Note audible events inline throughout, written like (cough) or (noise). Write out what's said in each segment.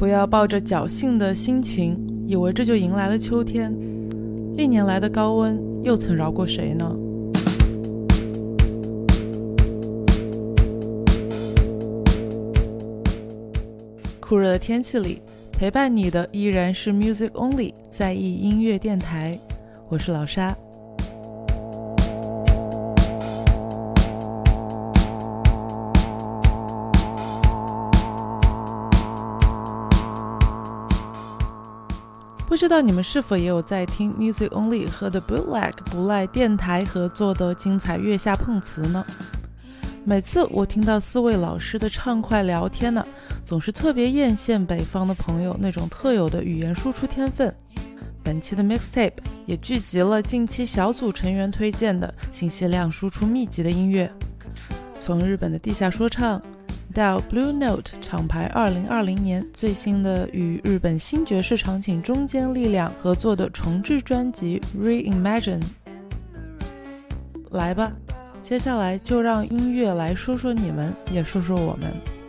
不要抱着侥幸的心情，以为这就迎来了秋天。历年来的高温，又曾饶过谁呢？酷热的天气里，陪伴你的依然是 Music Only 在意音乐电台。我是老沙。知道你们是否也有在听 Music Only 和 The Bootleg 不赖电台合作的精彩月下碰瓷呢？每次我听到四位老师的畅快聊天呢，总是特别艳羡北方的朋友那种特有的语言输出天分。本期的 Mixtape 也聚集了近期小组成员推荐的信息量输出密集的音乐，从日本的地下说唱。到 Blue Note 厂牌二零二零年最新的与日本新爵士场景中间力量合作的重制专辑 Reimagine，来吧，接下来就让音乐来说说你们，也说说我们。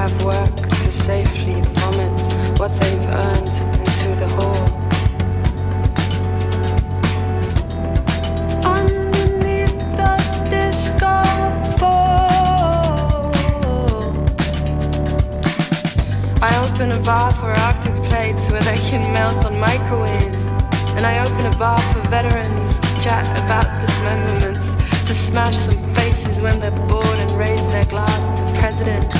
have work to safely vomit what they've earned into the hall. I open a bar for Arctic plates where they can melt on microwaves. And I open a bar for veterans to chat about dismemberments, to smash some faces when they're bored and raise their glass to presidents.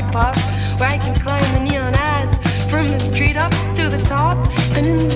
where I can climb the neon ads from the street up to the top. And in the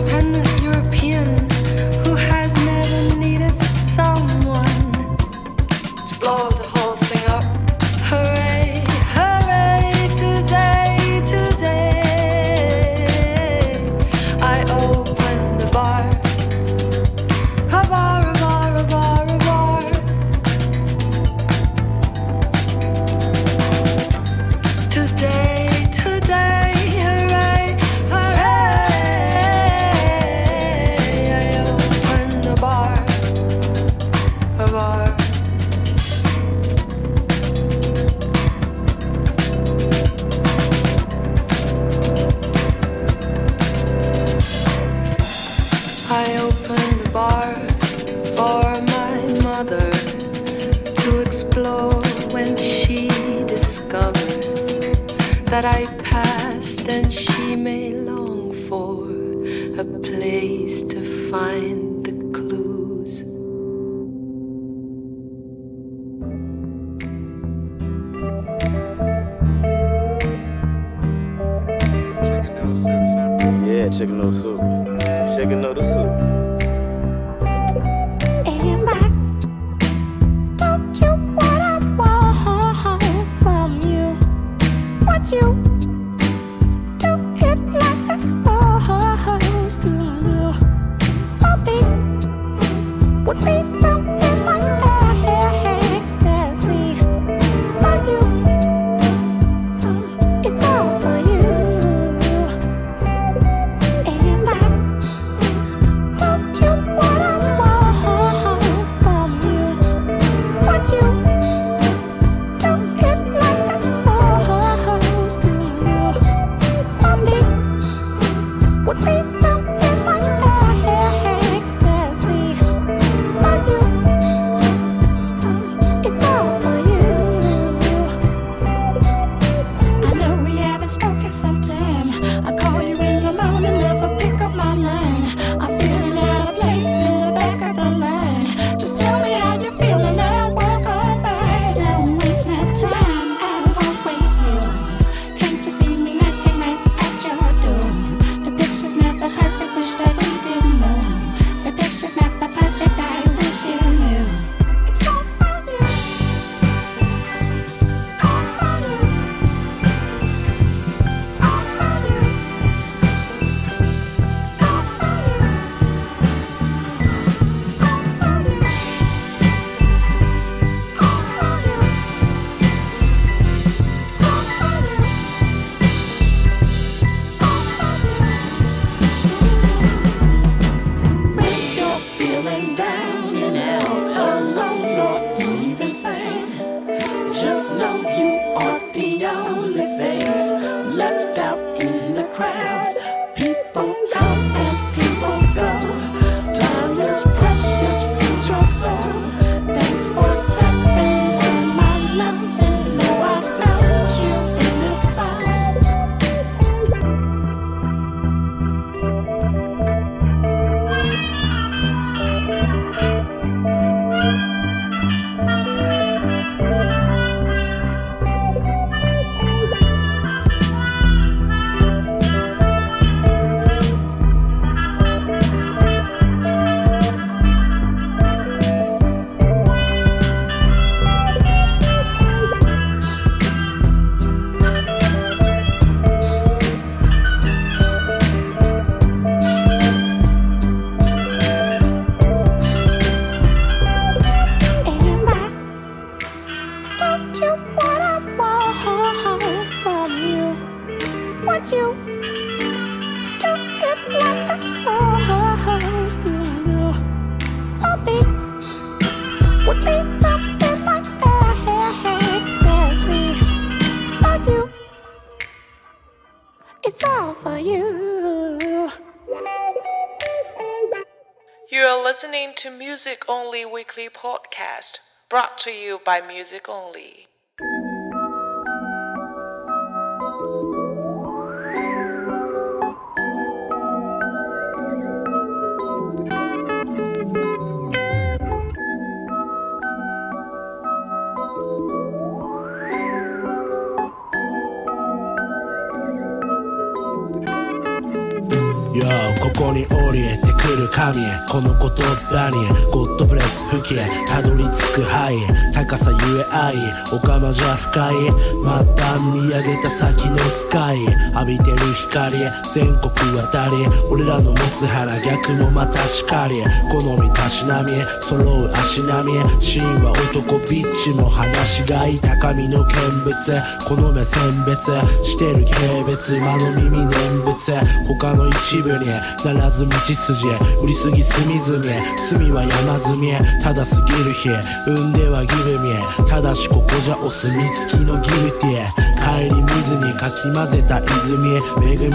brought to you by Music Only. Yo, Kokoni Orient. に降りてくる神へこの言葉に。ゴッドブレス吹きへたどり着く範囲。高さゆえ愛。おかまじゃ深い。また見上げた先のスカイ。浴びてる光全国渡り俺らの持つ腹逆もまたしかり好みたしなみ揃う足並みシーンは男ビッチも話しがい高みの見物この目選別してる軽蔑間の耳念仏他の一部にならず道筋売りすぎ隅々隅は山積みただ過ぎる日産んではギルミただしここじゃお墨付きのギルティ帰り水にかき混ぜた泉恵み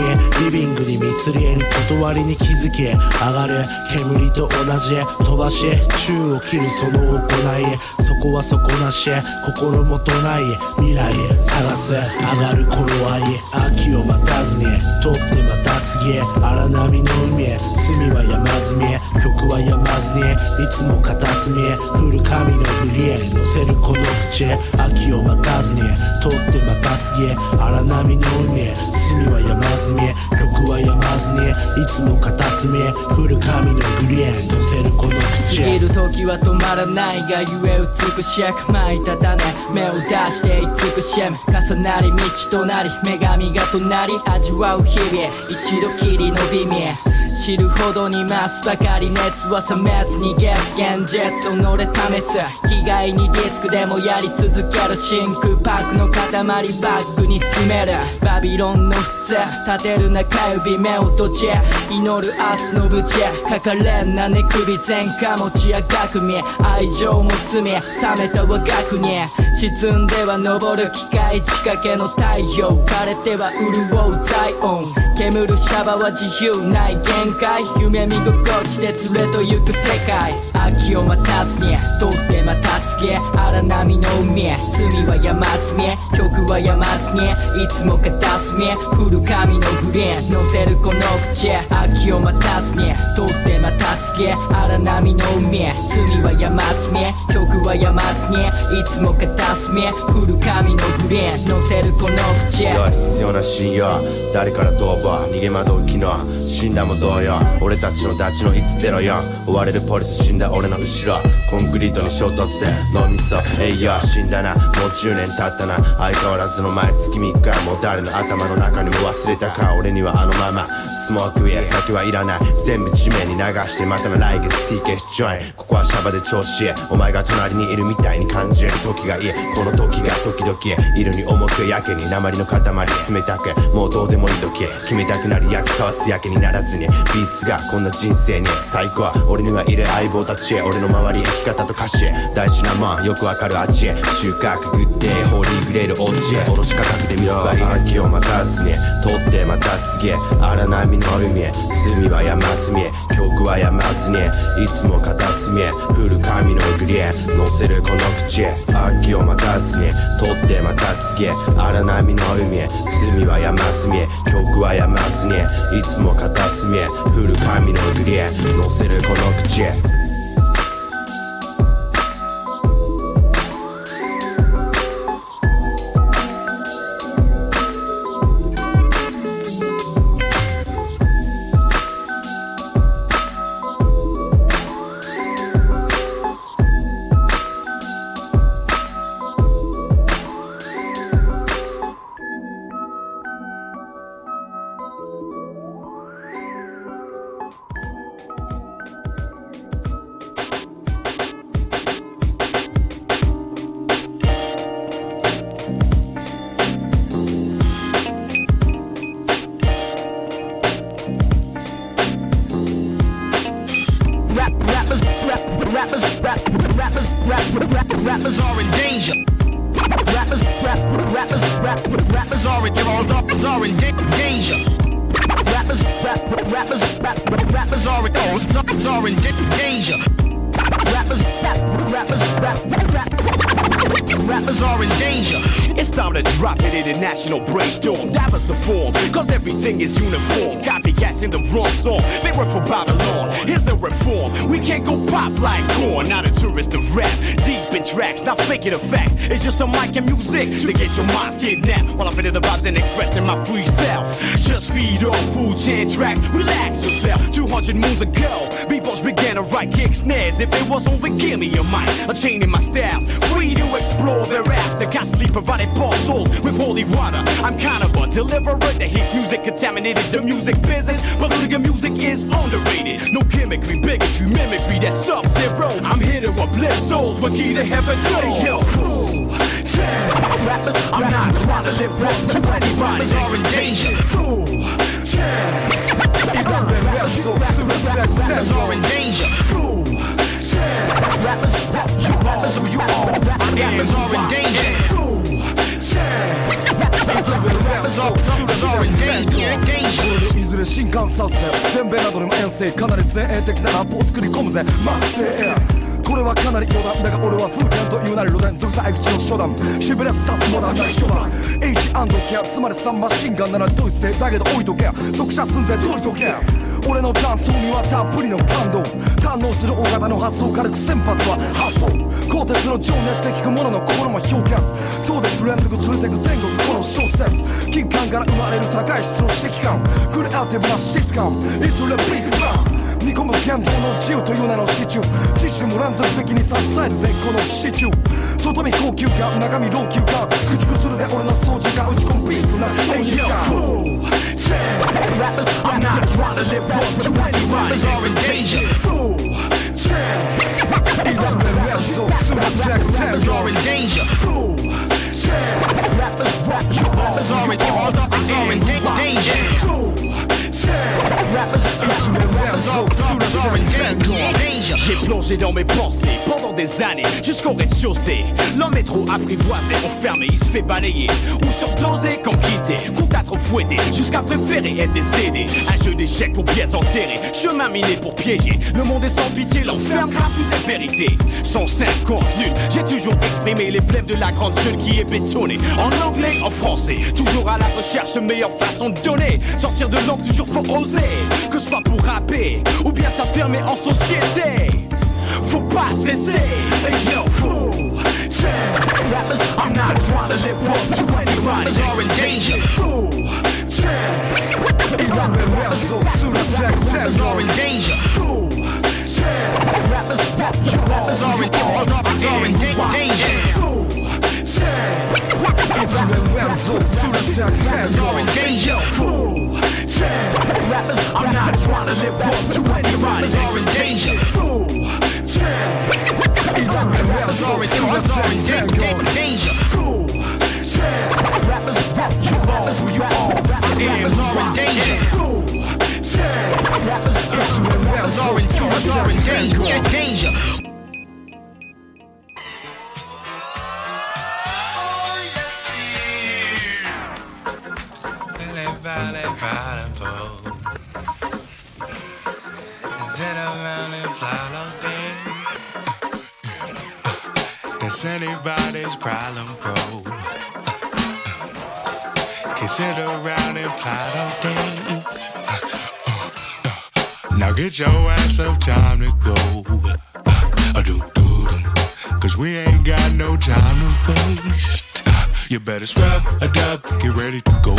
リビングに密林断りに気づき上がる煙と同じ飛ばし宙を切るその行いそこは底なし心もとない未来探す上がる頃合い秋を待たずに取ってまた次荒波の海隅は山積み曲は山ずにいつも片隅降る神の振りへ。乗せるこの口秋を待たずに取ってまた次荒波の海隅は山積み曲は山ずにいつも片隅降る神の振りへ乗せるこの口過ぎる時は止まらないがゆえ美しく巻い立た種目を出して慈しむ重なり道となり女神が隣味わう日々一度きりの美味知るほどに増すばかり熱は冷めずに月現実己試す気概にディスクでもやり続ける真空パックの塊バッグに詰める。バビロンの靴立てる中指目を閉じ祈る明日の無事かかれんな寝首前科持ちや。学味愛情も罪。冷めた我が国沈んでは昇る機械仕掛けの太陽。枯れては潤う体温煙るシャバは自由ない限界。夢見心地で連れと行く世界。秋を待たずに通ってまた次荒波の海隅は山積み曲は山積みいつも片隅降る神のグリーン乗せるこの口秋を待たずに通ってまた次荒波の海隅は山積み山積みいつも片隅降る神のグリー乗せるこの口よい必要な信用誰から逃亡逃げ惑う昨日死んだも同様。俺たちのダチの104追われるポリス死んだ俺の後ろ。コンクリートに衝突せ。脳みそ栄養死んだな。もう10年経ったな。相変わらずの毎月3日もう誰の頭の中にも忘れたか。俺にはあのまま。ススモークウェア酒はいらない。全部地面に流してまたの来月 TK ジョインここはシャバで調子いいお前が隣にいるみたいに感じる時がいい。この時が時々いるに重くやけに鉛の塊冷たくもうどうでもいい時決めたくなり焼きかわすやけにならずに。ビーツがこんな人生に。最高は俺にはいる相棒たちへ。俺の周り生き方と歌詞大事なもんよくわかるあっちへ。収穫グッデーホーリーグレールオッチへ。おろしかかけてみろ秋を待たずに。取ってまた次へ荒波の海へ。罪は山積み曲は山積みいつも片隅へ。降る神のグリへ。乗せるこの口へ。秋を待たずに取ってまた次へ。荒波の海へ。罪は山積み曲は山積みいつも片隅へ。降る神のグリへ。乗せるこの口へ。National brainstorm. Diversity form, cause everything is uniform. Copycats in the wrong song. They work for Babylon. Here's the reform. We can't go pop like corn. Not a tourist of rap. Deep in tracks, not faking the facts. It's just a mic and music to get your minds kidnapped. While I'm feeling the vibes and expressing my free self. Just feed on food chain tracks. Relax yourself. 200 moons ago, beatbox began to write kick snares. If it was over, give me a mic. A chain in my style. Free to explore thereafter. Constantly provided false souls with holy water. I'm kind of a deliverer. The hit music contaminated the music business. But hooligan music is underrated. No gimmickry, bigotry, mimicry. That's sub zero. I'm here to uplift souls. What key to heaven knows. Hey, yo, fool. Rappers, I'm not trying to live wrong to anybody. Rappers are in danger. Fool. Rappers (laughs) are in danger. Fool. Rappers, rappers, you are. Rappers are in danger. Are, in. いずれ新幹させ全米などにも遠征かなり前衛的なラップを作り込むぜ。マッセエアこれはかなり余談だが俺は風天というなり路電属さ口の初段。しびれさすモダンな人だ。H&K つまりサンマシンガンならドイツでだけど置いとけ。読者寸前解いとけ俺のダンスにはたっぷりの感動。堪能する大型の発想軽く先発は発想鋼鉄の情熱で聞く者の心も氷結そうです連続連れてく全国この小説。金管から生まれる高い質の指揮感クリエイティブな質感いつれビッグバン煮込むキャンドルの自由という名のシチュー自主も乱雑的に支える絶好のシチュー外見高級感中身老朽感駆逐するぜ俺の掃除が打ち込むビートな正義感 J'ai plongé dans mes pensées pendant des années jusqu'au rez-de-chaussée. L'homme est trop apprivoisé, enfermé, il se fait balayer ou surdosé comme quitté, compte à trop jusqu'à préférer être décédé. Un jeu d'échecs pour pièces enterrées, chemin miné pour piéger. Le monde est sans pitié, l'enferme car tout est vérité. 150 lunes, j'ai toujours exprimé les plèves de la grande jeune qui est bétonnée. En anglais, en français, toujours à la recherche meilleure façon de donner. Sortir de l'angle, toujours faut oser, que ce soit pour rapper ou bien s'affirmer en société. Faut pas stresser, hey yo, fool. Rappers, I'm not trying to live wrong to anybody. Rappers are in danger. Fool. Rappers are in danger. Fool. Rappers, rappers are in, are in danger. Fool. Rappers are in danger. Fool. Rappers I'm not trying to live up to anybody. Rappers are in danger. Fool. Rappers. Rappers, are in danger. Rappers are in danger. Problem, bro. Kiss it around and plot thing. Now get your ass up, time to go. Cause we ain't got no time to waste. You better scrub a dub, get ready to go.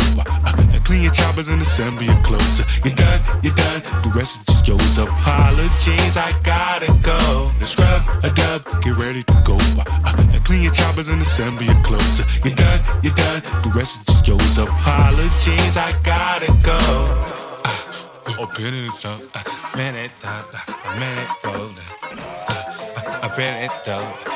Clean your choppers and assemble your clothes. You're done, you're done, the rest is yours. Apologies, I gotta go. Scrub a dub, get ready to go. Uh, clean your choppers and assemble your clothes. You're done, you're done, the rest is just yours. Apologies, I gotta go. Uh, open it up, man it up, uh, man it roll. Uh, bet it up,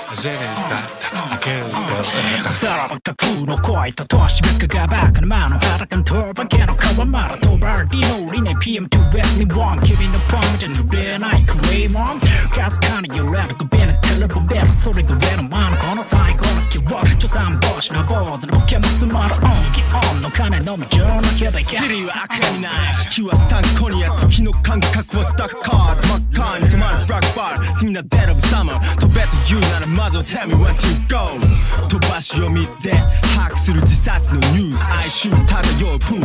사람과 구로 꼬이다 도시 몇그가 박은 만원 하락한 돌반 개노카와 말아 도발 디노리네 PM2 애니원 기빈의 방전 유래한 아이크 웨이먼 가스카니 유래도 그비는 텔레폰 배로 소리가 외로 많은 건어 사이거나 기워 조사한 벗이나 벗은 복해 무슨 말을 옮기 없는 칸에 너무 전화해봐 시리와 아크니 나이 시키와 스탄코니아 키노칸 카스와 스타카드 막칸 그만 락발 승나 데러브 사머 더 배터 유 나는 まずは Tell me where to go 飛ばし読みで把握する自殺のニュース。哀愁漂う風。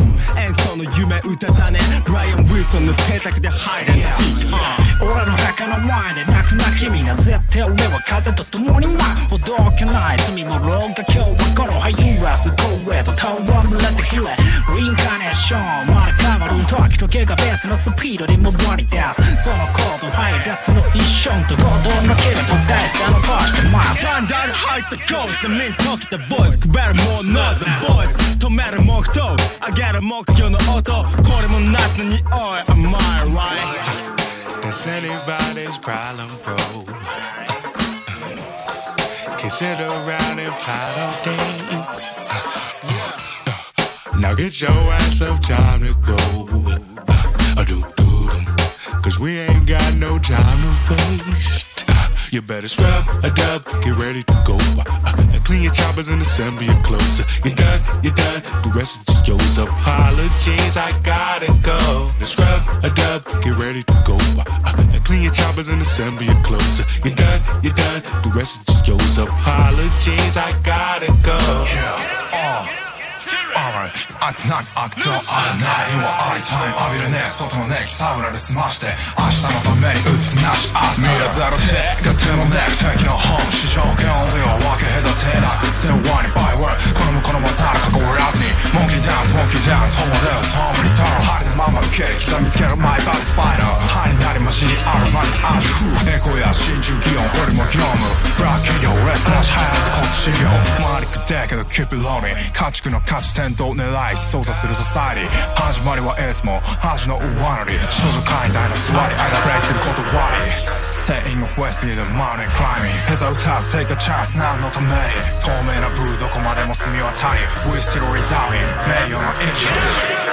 演奏の夢歌だね。ブライアン・ウィルソンの邸宅でハイデンシー俺の墓の前で泣くな君が絶対俺は風と共に舞うほどけない罪もろが今日はこの。ハイユラスコーレと戯れてくれリンカネーション生まれ変わる時と毛が別のスピードで回り出す。その行動配列の一瞬と行動の切れと大差のファ 판단을 할때 goes The mean talk the voice. 그 배를 못 넣어 voice. 더 매를 먹도 아게를 먹겨는 얻어 거림은 낮은 이 oil Am I right? That's anybody's problem bro. Can sit around and pile all day. Now get your ass up, time to go. Cause we ain't got no time to waste. You better scrub a dub, get ready to go. Uh, clean your choppers and assemble your clothes. You're done, you're done, the rest is just yours. Apologies, I gotta go. Scrub a dub, get ready to go. Uh, clean your choppers and assemble your clothes. You're done, you're done, the rest is just yours. Apologies, I gotta go Alright 飽きなく悪とあるないはありタイム浴びるね外の熱気サウナで済まして明日のために打つなし朝見やゼロチェックが手のネック敵の本市場権利を分け隔てなく背負わにバイワーこの向こうのまたら囲わらずにモンキーダンスモンキーダンスホモデルホームリターン針のまま受ける刻みつけるマイバディファイナー歯になりましにあるまにある風エコや真珠擬音俺も業務ブラック企業レスなし流行ってこっち修行回りくってけどキューピローに家畜の 価値点と狙い操作するソサイティ始まりはいつも恥の終わり。少女会内の座りあがれてる断り。Saying of West in the Money climbing 下手打たず take a chance 何のために？透明なブーどこまでも澄み渡り We still resolving 名誉のエ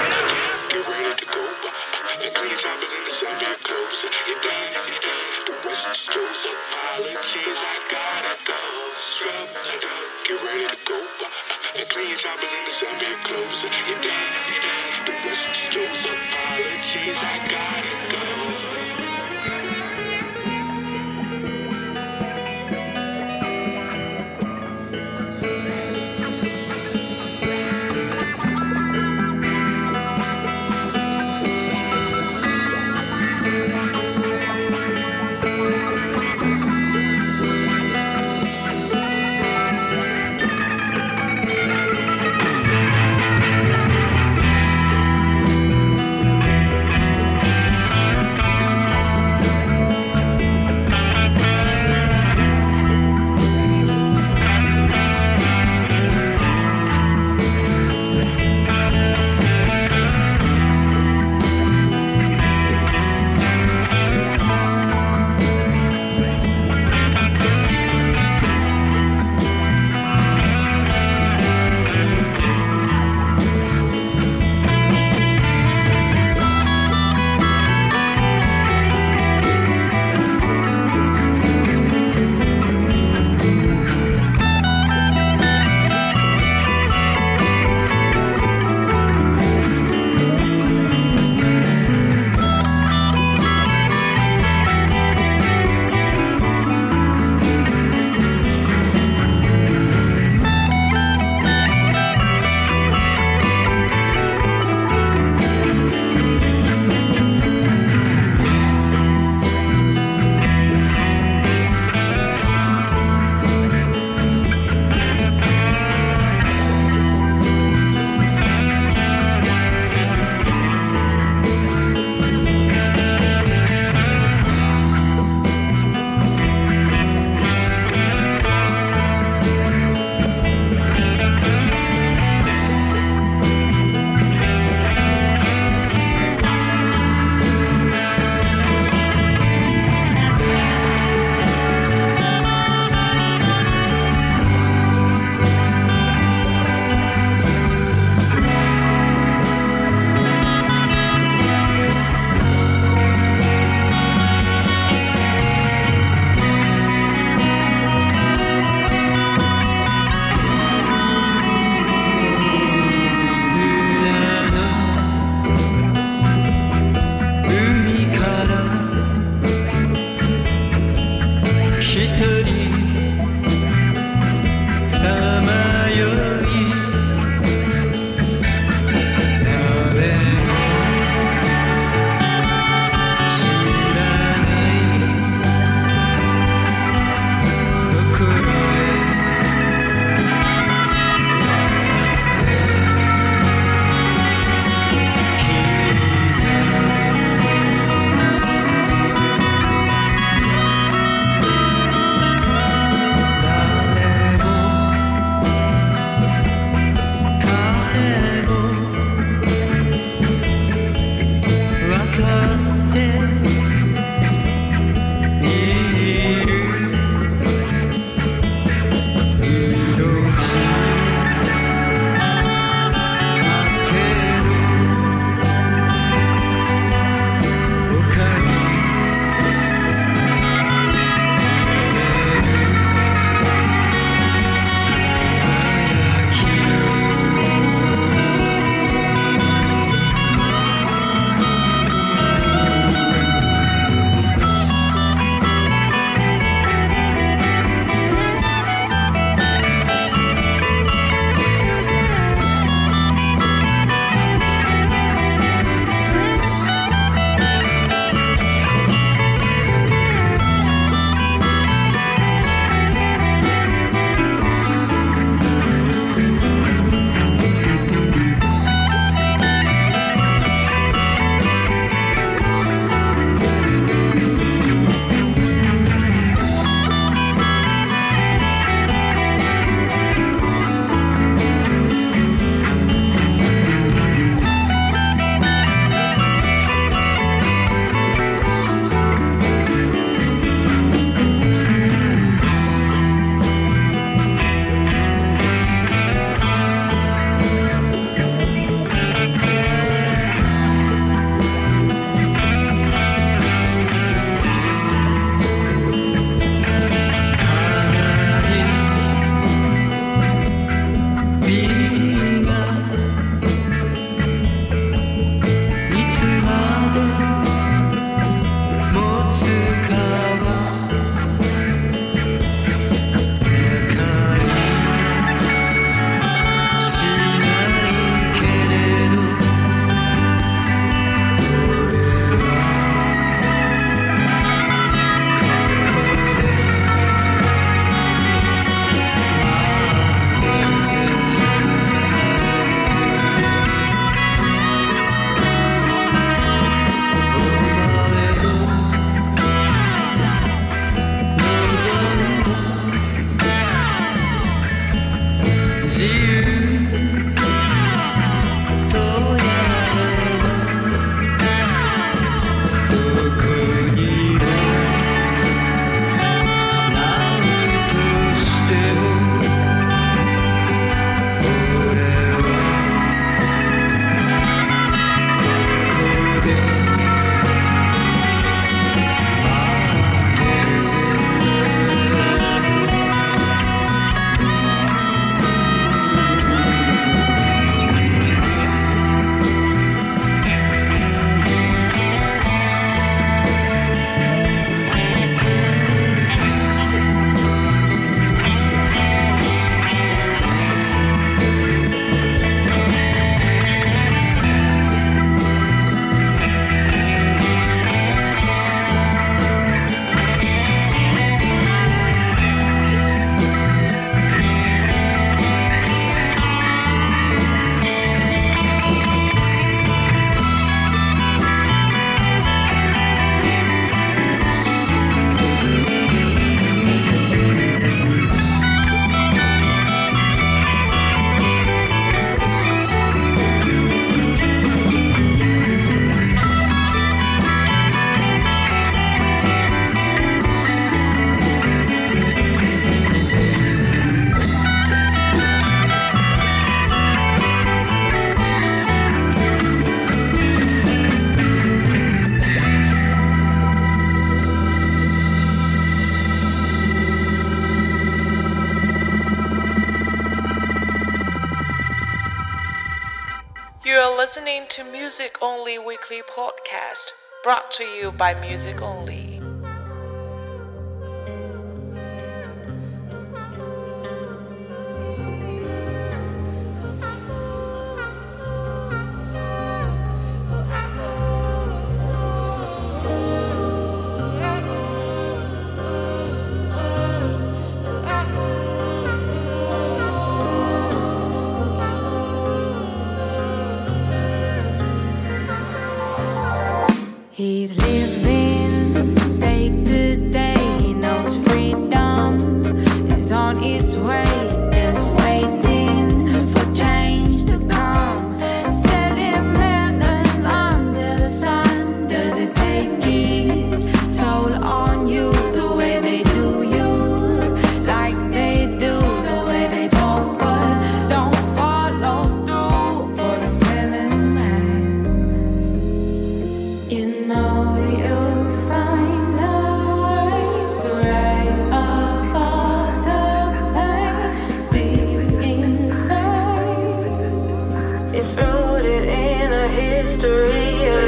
Podcast, brought to you by Music Only.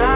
，I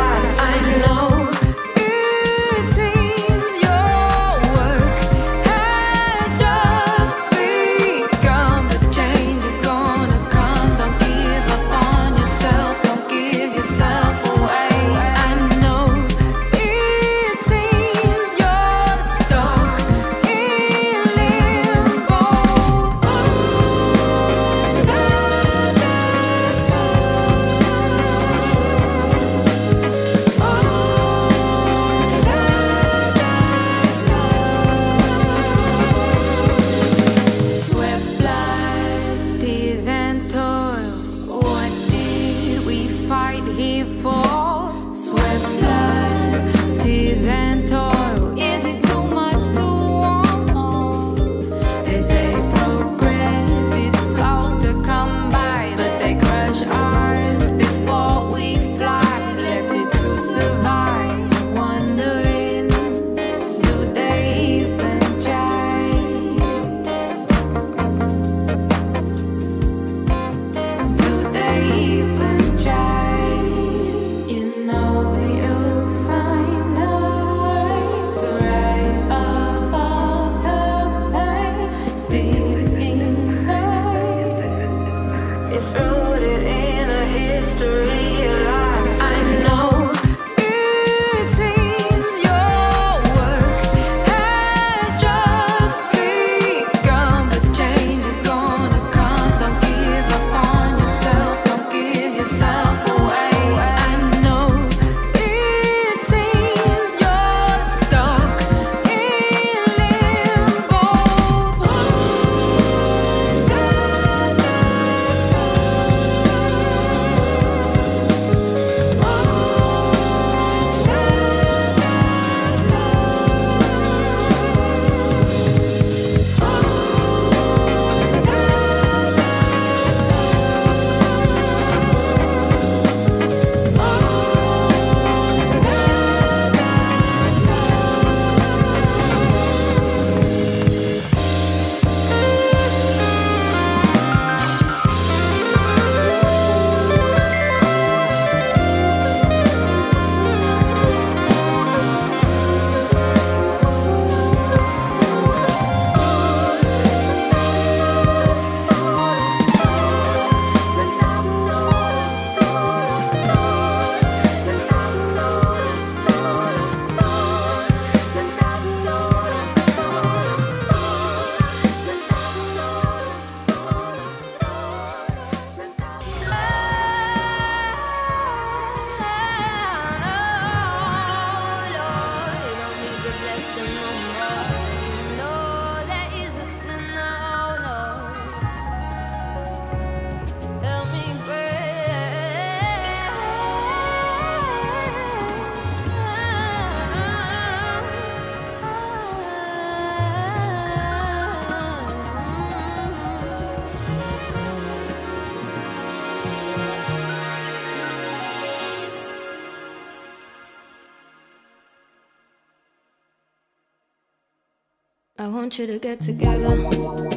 want you to get together.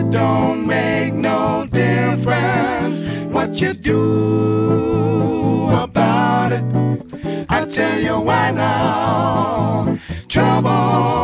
It don't make no difference what you do about it. I tell you why now, trouble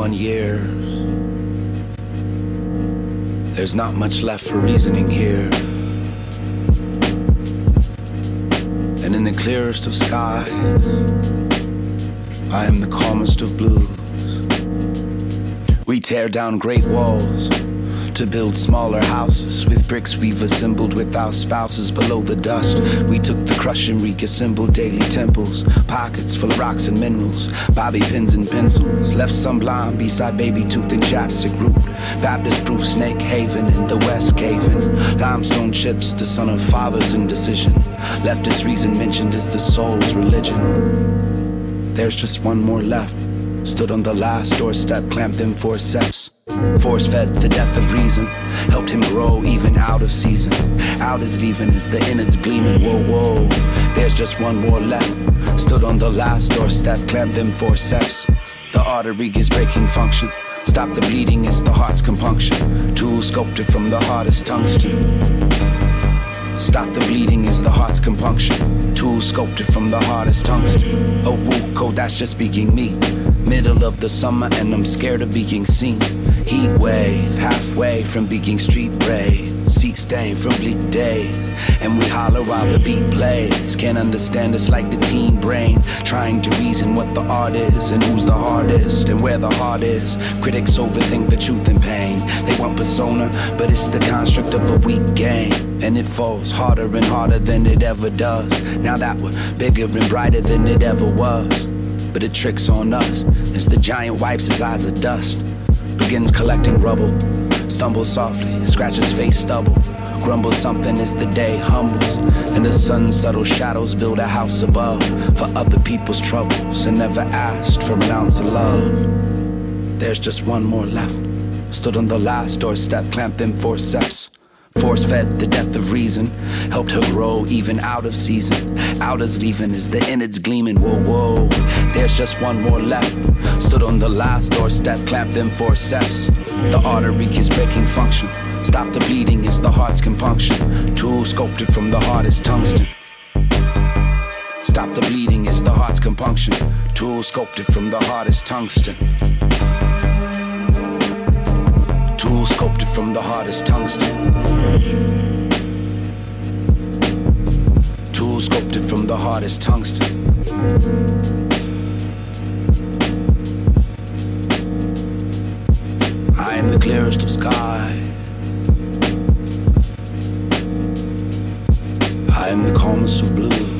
21 years. There's not much left for reasoning here. And in the clearest of skies, I am the calmest of blues. We tear down great walls to build smaller houses with bricks we've assembled with our spouses below the dust. We took the crush and reassembled daily temples, pockets full of rocks and minerals, bobby pins and pencils. Left some blind beside baby tooth and chapstick root. Baptist proof snake haven in the west caving. Limestone chips, the son of father's indecision. Leftist reason mentioned is the soul's religion. There's just one more left. Stood on the last doorstep, clamped them forceps. Force fed the death of reason, helped him grow even out of season. Out is leaving as the innards gleaming. Whoa, whoa, there's just one more left. Stood on the last doorstep, clamped them forceps. The artery is breaking function. Stop the bleeding, it's the heart's compunction. Tool sculpted from the hardest tungsten. Stop the bleeding is the heart's compunction. Tool sculpted from the hardest tungsten. A woo code that's just speaking me. Middle of the summer and I'm scared of being seen. Heat wave, halfway from being street brave. Seat stain from bleak day. And we holler while the beat plays. Can't understand it's like the teen brain. Trying to reason what the art is and who's the hardest and where the heart is. Critics overthink the truth and pain. They want persona, but it's the construct of a weak game. And it falls harder and harder than it ever does. Now that we're bigger and brighter than it ever was. But it tricks on us as the giant wipes his eyes of dust. Begins collecting rubble. Stumbles softly, scratches face stubble. Grumbles something as the day humbles. And the sun's subtle shadows build a house above for other people's troubles and never asked for an ounce of love. There's just one more left. Stood on the last doorstep, clamped them forceps. Force fed the death of reason, helped her grow even out of season. Out as leaving as the innards gleaming. Whoa, whoa, there's just one more left. Stood on the last doorstep, clamped them forceps. The artery is breaking function. Stop the bleeding is the heart's compunction. Tool sculpted from the hardest tungsten. Stop the bleeding is the heart's compunction. Tool sculpted from the hardest tungsten. Tool sculpted from the hardest tungsten. Tool sculpted from the hardest tungsten. I am the clearest of sky. I am the calmest of blues.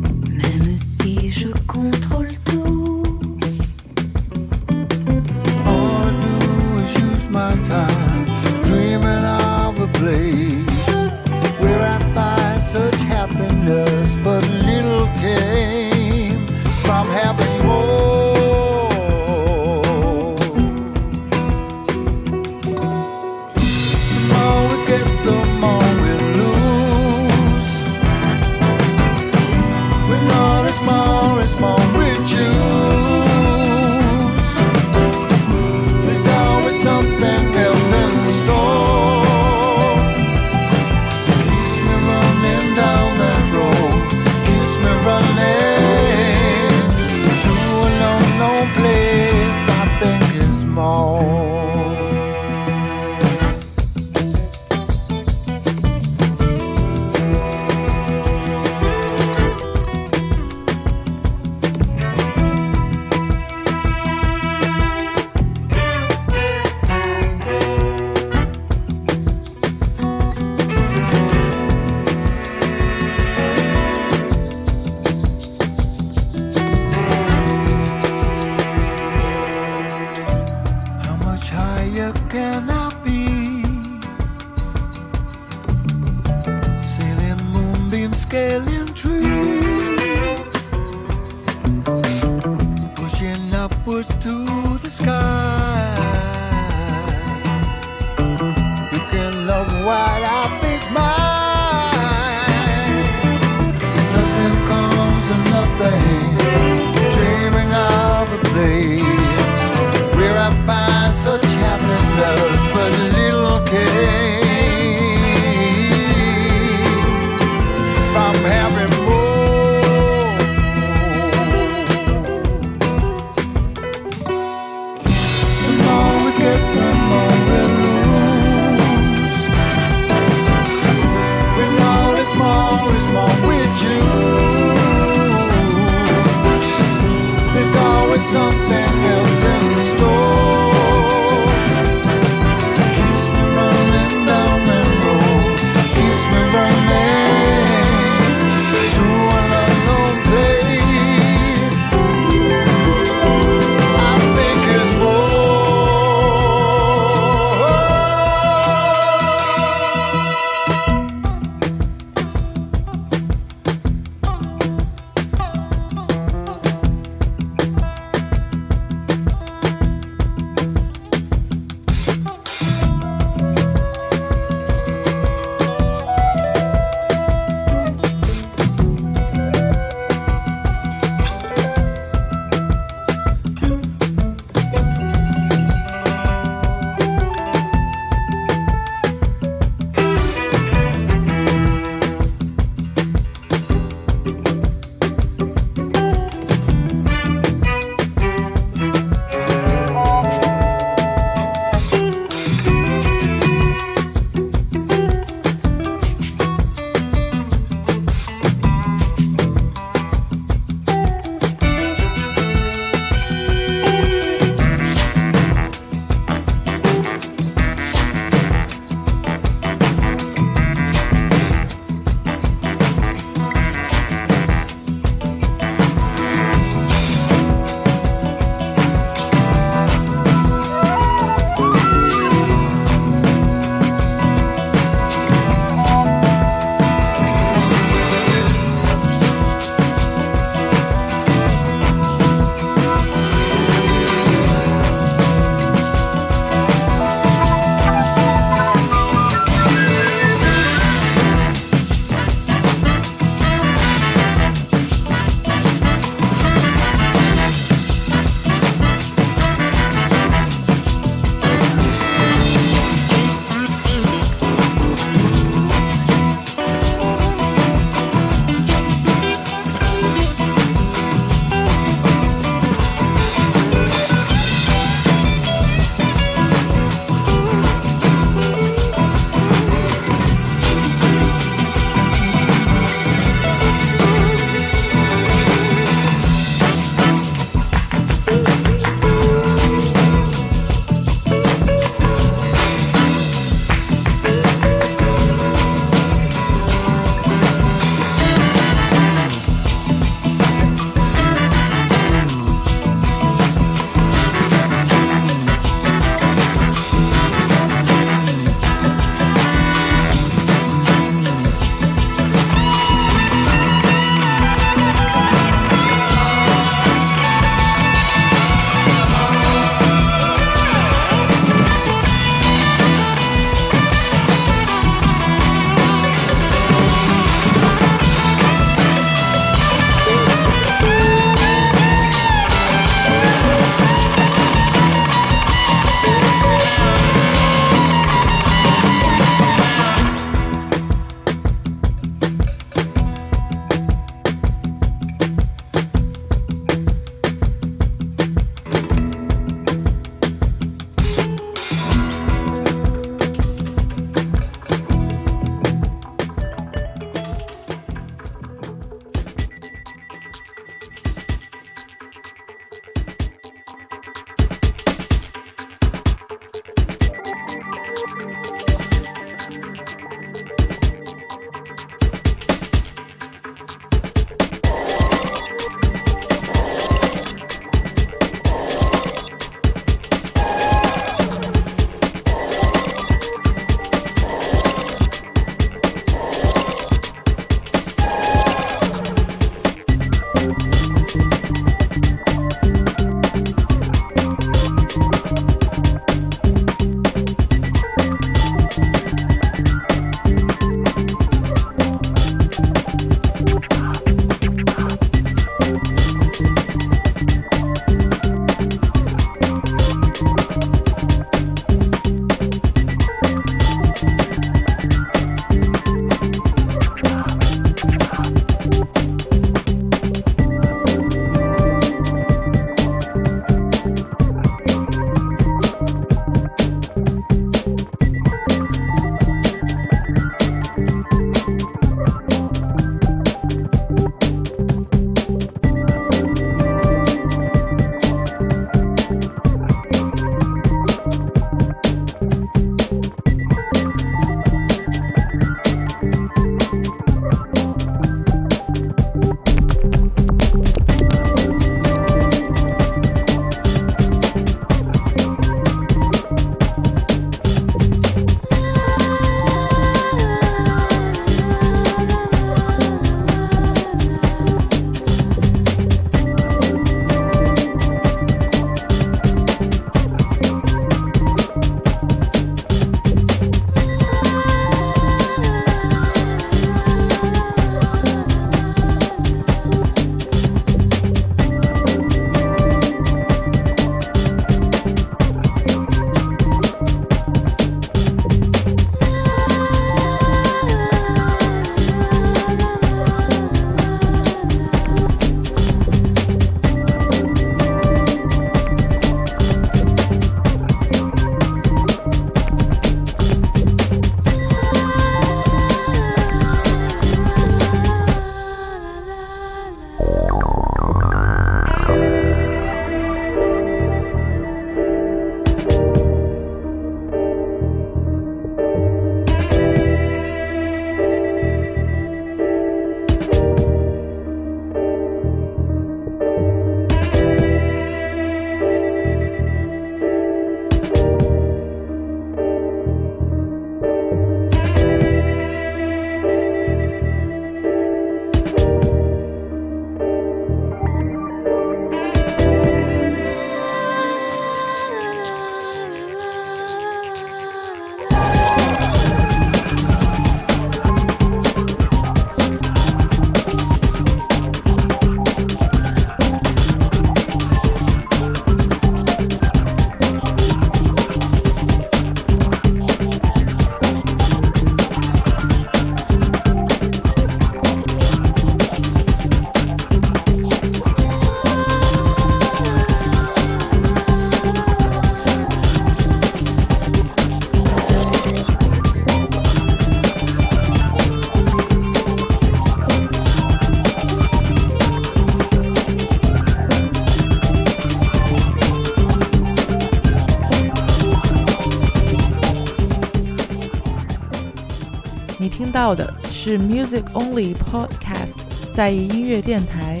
是 Music Only Podcast 在意音乐电台。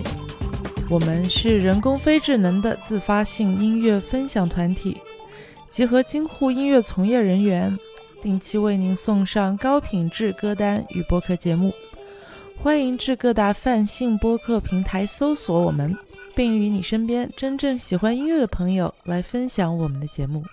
我们是人工非智能的自发性音乐分享团体，集合京沪音乐从业人员，定期为您送上高品质歌单与播客节目。欢迎至各大泛性播客平台搜索我们，并与你身边真正喜欢音乐的朋友来分享我们的节目。